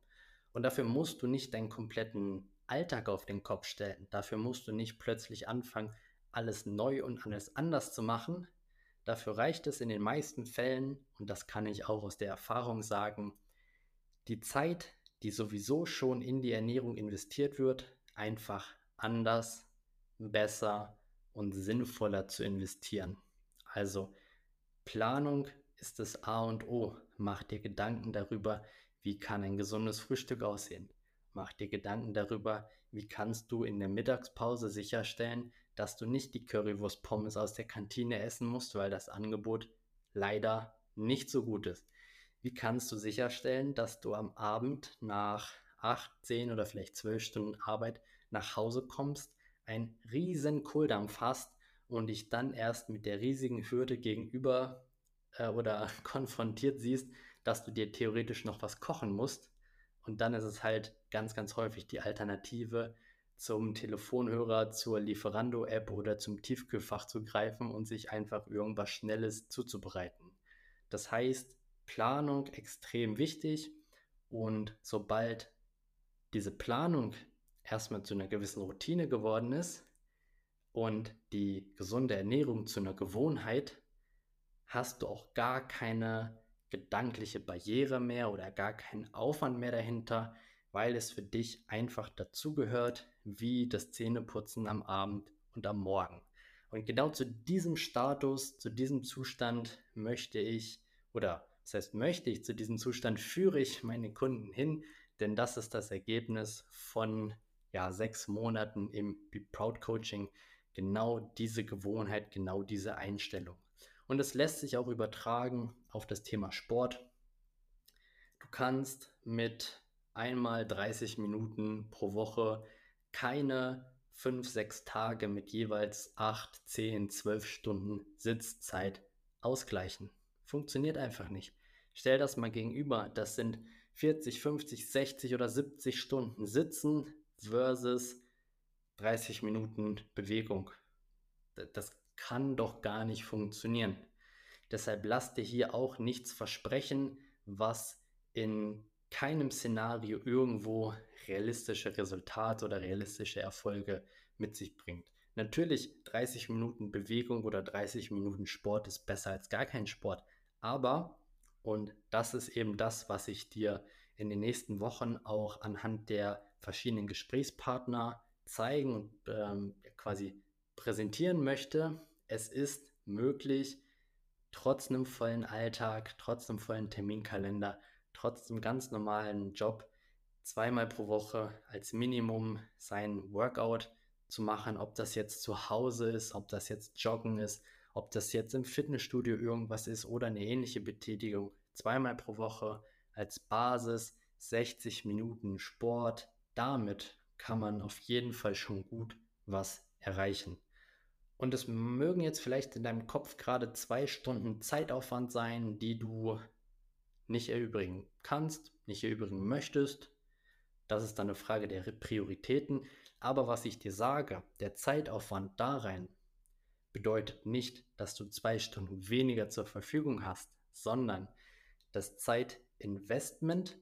Speaker 1: Und dafür musst du nicht deinen kompletten Alltag auf den Kopf stellen. Dafür musst du nicht plötzlich anfangen, alles neu und alles anders zu machen. Dafür reicht es in den meisten Fällen, und das kann ich auch aus der Erfahrung sagen, die Zeit, die sowieso schon in die Ernährung investiert wird, einfach anders, besser und sinnvoller zu investieren. Also Planung ist das A und O. Mach dir Gedanken darüber, wie kann ein gesundes Frühstück aussehen? Mach dir Gedanken darüber, wie kannst du in der Mittagspause sicherstellen, dass du nicht die Currywurst Pommes aus der Kantine essen musst, weil das Angebot leider nicht so gut ist. Wie kannst du sicherstellen, dass du am Abend nach 8, 10 oder vielleicht 12 Stunden Arbeit nach Hause kommst, einen riesen Kohldampf hast und dich dann erst mit der riesigen Hürde gegenüber äh, oder konfrontiert siehst, dass du dir theoretisch noch was kochen musst. Und dann ist es halt ganz, ganz häufig die Alternative, zum Telefonhörer, zur Lieferando-App oder zum Tiefkühlfach zu greifen und sich einfach irgendwas Schnelles zuzubereiten. Das heißt, Planung extrem wichtig und sobald diese Planung erstmal zu einer gewissen Routine geworden ist und die gesunde Ernährung zu einer Gewohnheit, hast du auch gar keine gedankliche Barriere mehr oder gar keinen Aufwand mehr dahinter, weil es für dich einfach dazugehört, wie das Zähneputzen am Abend und am Morgen. Und genau zu diesem Status, zu diesem Zustand möchte ich, oder das heißt, möchte ich, zu diesem Zustand führe ich meine Kunden hin, denn das ist das Ergebnis von ja, sechs Monaten im Be Proud Coaching. Genau diese Gewohnheit, genau diese Einstellung. Und es lässt sich auch übertragen auf das Thema Sport. Du kannst mit einmal 30 Minuten pro Woche keine 5, 6 Tage mit jeweils 8, 10, 12 Stunden Sitzzeit ausgleichen. Funktioniert einfach nicht. Stell das mal gegenüber. Das sind 40, 50, 60 oder 70 Stunden Sitzen versus 30 Minuten Bewegung. Das kann doch gar nicht funktionieren. Deshalb lass dir hier auch nichts versprechen, was in keinem Szenario irgendwo realistische Resultate oder realistische Erfolge mit sich bringt. Natürlich 30 Minuten Bewegung oder 30 Minuten Sport ist besser als gar kein Sport, aber und das ist eben das, was ich dir in den nächsten Wochen auch anhand der verschiedenen Gesprächspartner zeigen und ähm, quasi präsentieren möchte. Es ist möglich, trotz einem vollen Alltag, trotz einem vollen Terminkalender, trotz einem ganz normalen Job zweimal pro Woche als Minimum sein Workout zu machen, ob das jetzt zu Hause ist, ob das jetzt Joggen ist, ob das jetzt im Fitnessstudio irgendwas ist oder eine ähnliche Betätigung. Zweimal pro Woche als Basis 60 Minuten Sport. Damit kann man auf jeden Fall schon gut was erreichen. Und es mögen jetzt vielleicht in deinem Kopf gerade zwei Stunden Zeitaufwand sein, die du nicht erübrigen kannst, nicht erübrigen möchtest. Das ist dann eine Frage der Prioritäten. Aber was ich dir sage, der Zeitaufwand da rein bedeutet nicht, dass du zwei Stunden weniger zur Verfügung hast, sondern das Zeitinvestment,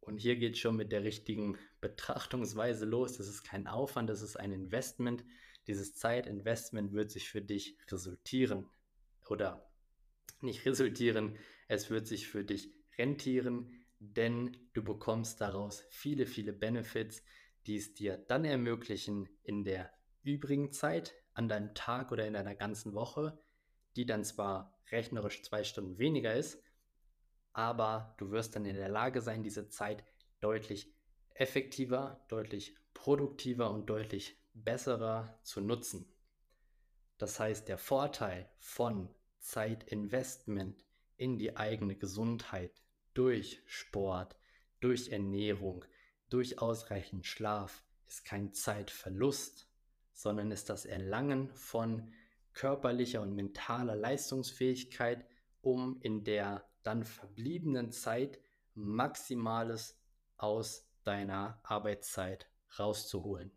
Speaker 1: und hier geht schon mit der richtigen Betrachtungsweise los, das ist kein Aufwand, das ist ein Investment. Dieses Zeitinvestment wird sich für dich resultieren oder nicht resultieren, es wird sich für dich rentieren, denn du bekommst daraus viele, viele Benefits, die es dir dann ermöglichen, in der übrigen Zeit, an deinem Tag oder in deiner ganzen Woche, die dann zwar rechnerisch zwei Stunden weniger ist, aber du wirst dann in der Lage sein, diese Zeit deutlich effektiver, deutlich produktiver und deutlich besserer zu nutzen. Das heißt, der Vorteil von Zeitinvestment in die eigene Gesundheit durch Sport, durch Ernährung, durch ausreichend Schlaf ist kein Zeitverlust, sondern ist das Erlangen von körperlicher und mentaler Leistungsfähigkeit, um in der dann verbliebenen Zeit Maximales aus deiner Arbeitszeit rauszuholen.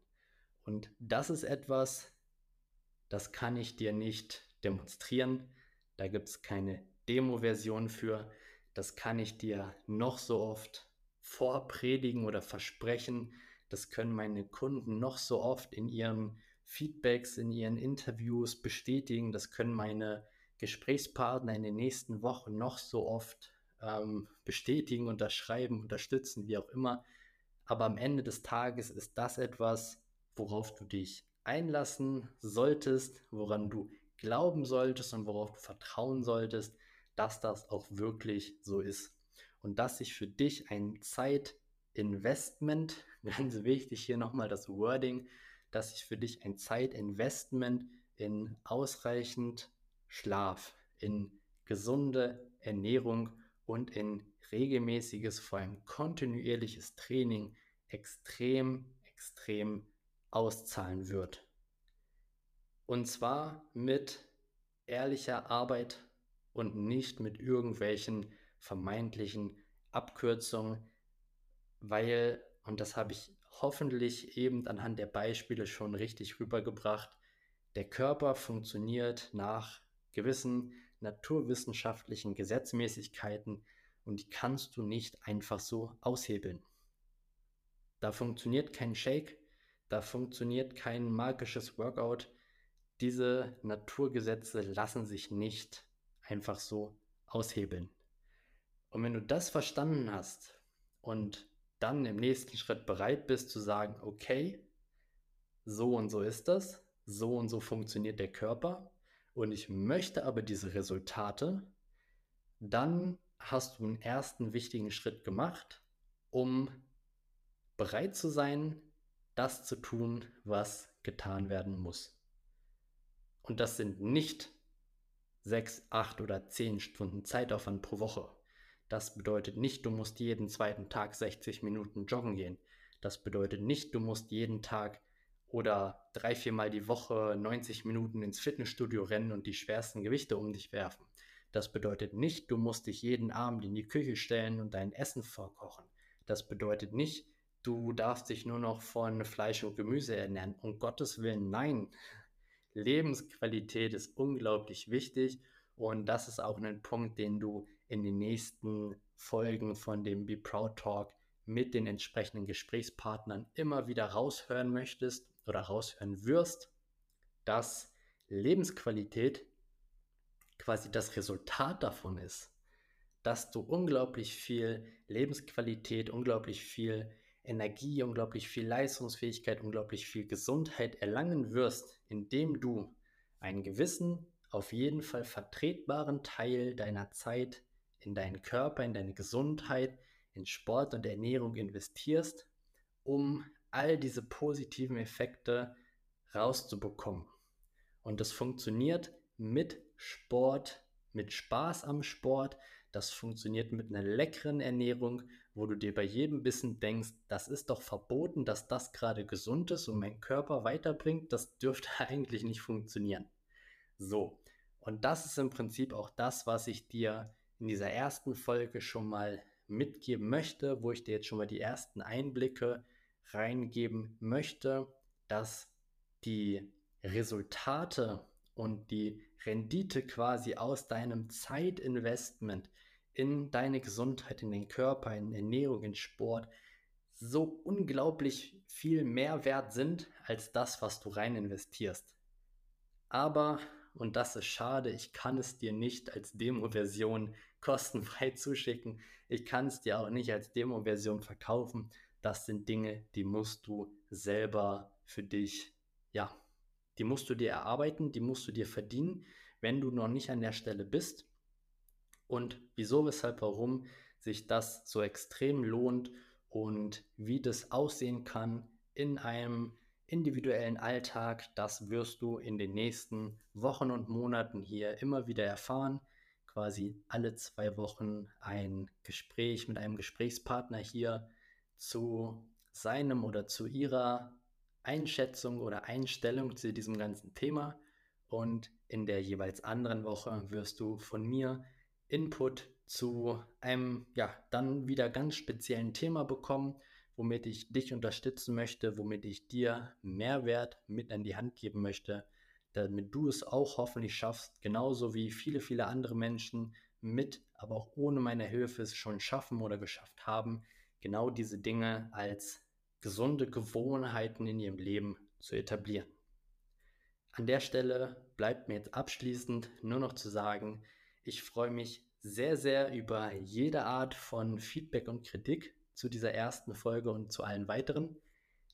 Speaker 1: Und das ist etwas, das kann ich dir nicht demonstrieren. Da gibt es keine Demo-Version für. Das kann ich dir noch so oft vorpredigen oder versprechen. Das können meine Kunden noch so oft in ihren Feedbacks, in ihren Interviews bestätigen. Das können meine Gesprächspartner in den nächsten Wochen noch so oft ähm, bestätigen, unterschreiben, unterstützen, wie auch immer. Aber am Ende des Tages ist das etwas, worauf du dich einlassen solltest, woran du glauben solltest und worauf du vertrauen solltest, dass das auch wirklich so ist. Und dass sich für dich ein Zeitinvestment, ganz wichtig hier nochmal das Wording, dass sich für dich ein Zeitinvestment in ausreichend Schlaf, in gesunde Ernährung und in regelmäßiges, vor allem kontinuierliches Training extrem, extrem auszahlen wird. Und zwar mit ehrlicher Arbeit und nicht mit irgendwelchen vermeintlichen Abkürzungen, weil, und das habe ich hoffentlich eben anhand der Beispiele schon richtig rübergebracht, der Körper funktioniert nach gewissen naturwissenschaftlichen Gesetzmäßigkeiten und die kannst du nicht einfach so aushebeln. Da funktioniert kein Shake, da funktioniert kein magisches Workout. Diese Naturgesetze lassen sich nicht einfach so aushebeln. Und wenn du das verstanden hast und dann im nächsten Schritt bereit bist zu sagen, okay, so und so ist das, so und so funktioniert der Körper und ich möchte aber diese Resultate, dann hast du einen ersten wichtigen Schritt gemacht, um bereit zu sein, das zu tun, was getan werden muss. Und das sind nicht sechs, acht oder zehn Stunden Zeitaufwand pro Woche. Das bedeutet nicht, du musst jeden zweiten Tag 60 Minuten joggen gehen. Das bedeutet nicht, du musst jeden Tag oder drei, viermal die Woche 90 Minuten ins Fitnessstudio rennen und die schwersten Gewichte um dich werfen. Das bedeutet nicht, du musst dich jeden Abend in die Küche stellen und dein Essen vorkochen. Das bedeutet nicht, du darfst dich nur noch von Fleisch und Gemüse ernähren. Um Gottes Willen, nein. Lebensqualität ist unglaublich wichtig und das ist auch ein Punkt, den du in den nächsten Folgen von dem Be Proud Talk mit den entsprechenden Gesprächspartnern immer wieder raushören möchtest oder raushören wirst, dass Lebensqualität quasi das Resultat davon ist, dass du unglaublich viel Lebensqualität, unglaublich viel Energie, unglaublich viel Leistungsfähigkeit, unglaublich viel Gesundheit erlangen wirst, indem du einen gewissen, auf jeden Fall vertretbaren Teil deiner Zeit in deinen Körper, in deine Gesundheit, in Sport und Ernährung investierst, um all diese positiven Effekte rauszubekommen. Und das funktioniert mit Sport, mit Spaß am Sport. Das funktioniert mit einer leckeren Ernährung, wo du dir bei jedem Bissen denkst, das ist doch verboten, dass das gerade gesund ist und mein Körper weiterbringt. Das dürfte eigentlich nicht funktionieren. So, und das ist im Prinzip auch das, was ich dir in dieser ersten Folge schon mal mitgeben möchte, wo ich dir jetzt schon mal die ersten Einblicke reingeben möchte, dass die Resultate und die Rendite quasi aus deinem Zeitinvestment in deine Gesundheit, in den Körper, in Ernährung, in Sport so unglaublich viel mehr wert sind als das, was du rein investierst. Aber, und das ist schade, ich kann es dir nicht als Demo-Version kostenfrei zuschicken. Ich kann es dir auch nicht als Demo-Version verkaufen. Das sind Dinge, die musst du selber für dich, ja, die musst du dir erarbeiten, die musst du dir verdienen, wenn du noch nicht an der Stelle bist. Und wieso, weshalb, warum sich das so extrem lohnt und wie das aussehen kann in einem individuellen Alltag, das wirst du in den nächsten Wochen und Monaten hier immer wieder erfahren. Quasi alle zwei Wochen ein Gespräch mit einem Gesprächspartner hier zu seinem oder zu ihrer Einschätzung oder Einstellung zu diesem ganzen Thema. Und in der jeweils anderen Woche wirst du von mir Input zu einem, ja, dann wieder ganz speziellen Thema bekommen, womit ich dich unterstützen möchte, womit ich dir Mehrwert mit an die Hand geben möchte, damit du es auch hoffentlich schaffst, genauso wie viele, viele andere Menschen mit, aber auch ohne meine Hilfe es schon schaffen oder geschafft haben, genau diese Dinge als gesunde Gewohnheiten in ihrem Leben zu etablieren. An der Stelle bleibt mir jetzt abschließend nur noch zu sagen, ich freue mich sehr, sehr über jede Art von Feedback und Kritik zu dieser ersten Folge und zu allen weiteren.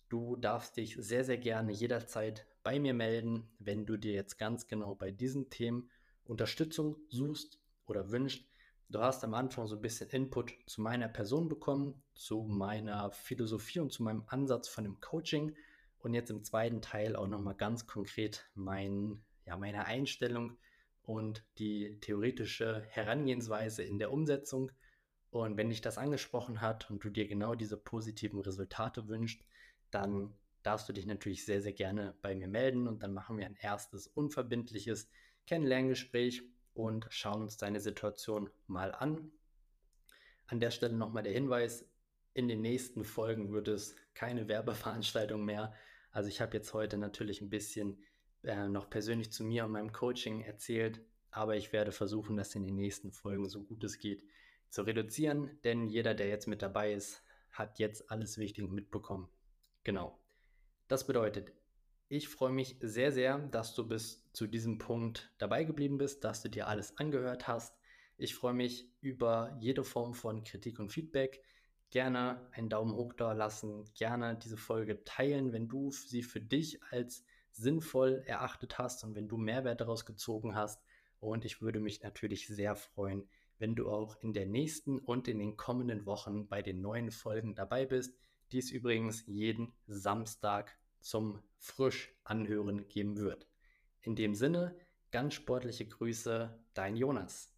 Speaker 1: Du darfst dich sehr, sehr gerne jederzeit bei mir melden, wenn du dir jetzt ganz genau bei diesen Themen Unterstützung suchst oder wünschst. Du hast am Anfang so ein bisschen Input zu meiner Person bekommen, zu meiner Philosophie und zu meinem Ansatz von dem Coaching und jetzt im zweiten Teil auch nochmal ganz konkret mein, ja, meine Einstellung und die theoretische Herangehensweise in der Umsetzung. Und wenn dich das angesprochen hat und du dir genau diese positiven Resultate wünschst, dann darfst du dich natürlich sehr, sehr gerne bei mir melden und dann machen wir ein erstes unverbindliches Kennenlerngespräch und schauen uns deine Situation mal an. An der Stelle nochmal der Hinweis, in den nächsten Folgen wird es keine Werbeveranstaltung mehr. Also ich habe jetzt heute natürlich ein bisschen äh, noch persönlich zu mir und meinem Coaching erzählt, aber ich werde versuchen, das in den nächsten Folgen so gut es geht zu reduzieren, denn jeder, der jetzt mit dabei ist, hat jetzt alles Wichtige mitbekommen. Genau. Das bedeutet, ich freue mich sehr, sehr, dass du bis zu diesem Punkt dabei geblieben bist, dass du dir alles angehört hast. Ich freue mich über jede Form von Kritik und Feedback. Gerne einen Daumen hoch da lassen, gerne diese Folge teilen, wenn du sie für dich als sinnvoll erachtet hast und wenn du Mehrwert daraus gezogen hast. Und ich würde mich natürlich sehr freuen, wenn du auch in der nächsten und in den kommenden Wochen bei den neuen Folgen dabei bist. Dies übrigens jeden Samstag zum frisch anhören geben wird. In dem Sinne, ganz sportliche Grüße, dein Jonas.